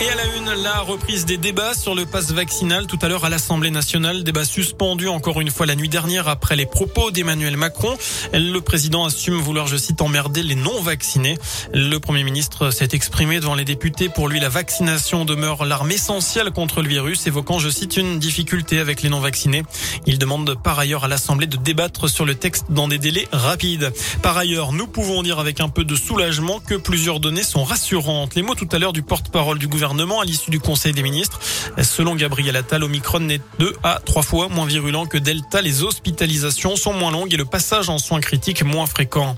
Et à la une, la reprise des débats sur le passe vaccinal tout à l'heure à l'Assemblée nationale. Débat suspendu encore une fois la nuit dernière après les propos d'Emmanuel Macron. Le président assume vouloir, je cite, emmerder les non-vaccinés. Le Premier ministre s'est exprimé devant les députés. Pour lui, la vaccination demeure l'arme essentielle contre le virus, évoquant, je cite, une difficulté avec les non-vaccinés. Il demande par ailleurs à l'Assemblée de débattre sur le texte dans des délais rapides. Par ailleurs, nous pouvons dire avec un peu de soulagement que plusieurs données sont rassurantes. Les mots tout à l'heure du porte-parole du gouvernement à l'issue du Conseil des ministres. Selon Gabriel Attal, Omicron est deux à trois fois moins virulent que Delta. Les hospitalisations sont moins longues et le passage en soins critiques moins fréquent.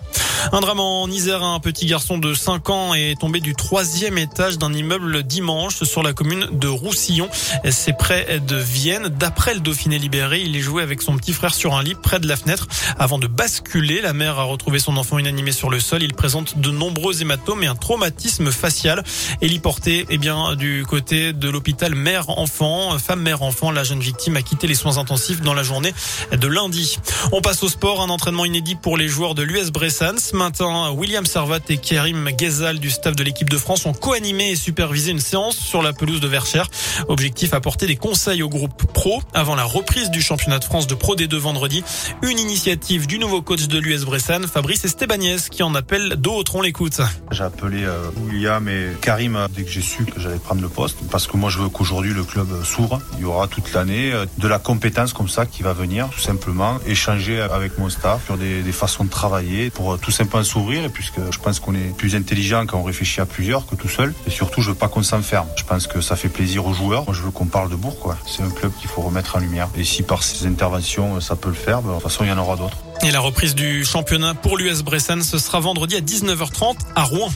Un drame en Isère, un petit garçon de 5 ans est tombé du troisième étage d'un immeuble dimanche sur la commune de Roussillon. C'est près de Vienne. D'après le Dauphiné libéré, il est joué avec son petit frère sur un lit près de la fenêtre avant de basculer. La mère a retrouvé son enfant inanimé sur le sol. Il présente de nombreux hématomes et un traumatisme facial. Héliporté, eh bien, du côté de l'hôpital mère-enfant, femme mère-enfant, la jeune victime a quitté les soins intensifs dans la journée de lundi. On passe au sport, un entraînement inédit pour les joueurs de l'US Bressans. Ce matin, William Servat et Kerim Ghezal du staff de l'équipe de France ont co-animé et supervisé une séance sur la pelouse de Verchères. Objectif apporter des conseils au groupe pro avant la reprise du championnat de France de Pro D2 vendredi. Une initiative du nouveau coach de l'US Bressan, Fabrice Estebagnès, qui en appelle d'autres. On l'écoute. J'ai appelé euh, William et Karim dès que j'ai su que j'allais prendre le poste parce que moi je veux qu'aujourd'hui le club s'ouvre. Il y aura toute l'année euh, de la compétence comme ça qui va venir tout simplement échanger avec mon staff sur des, façons de travailler pour euh, tout simplement s'ouvrir, puisque je pense qu'on est plus intelligent quand on réfléchit à plusieurs que tout seul. Et surtout, je veux pas qu'on s'enferme. Je pense que ça fait plaisir aux joueurs. Moi, je veux qu'on parle de Bourg. C'est un club qu'il faut remettre en lumière. Et si par ces interventions, ça peut le faire, ben, de toute façon, il y en aura d'autres. Et la reprise du championnat pour l'US Bressan, ce sera vendredi à 19h30 à Rouen.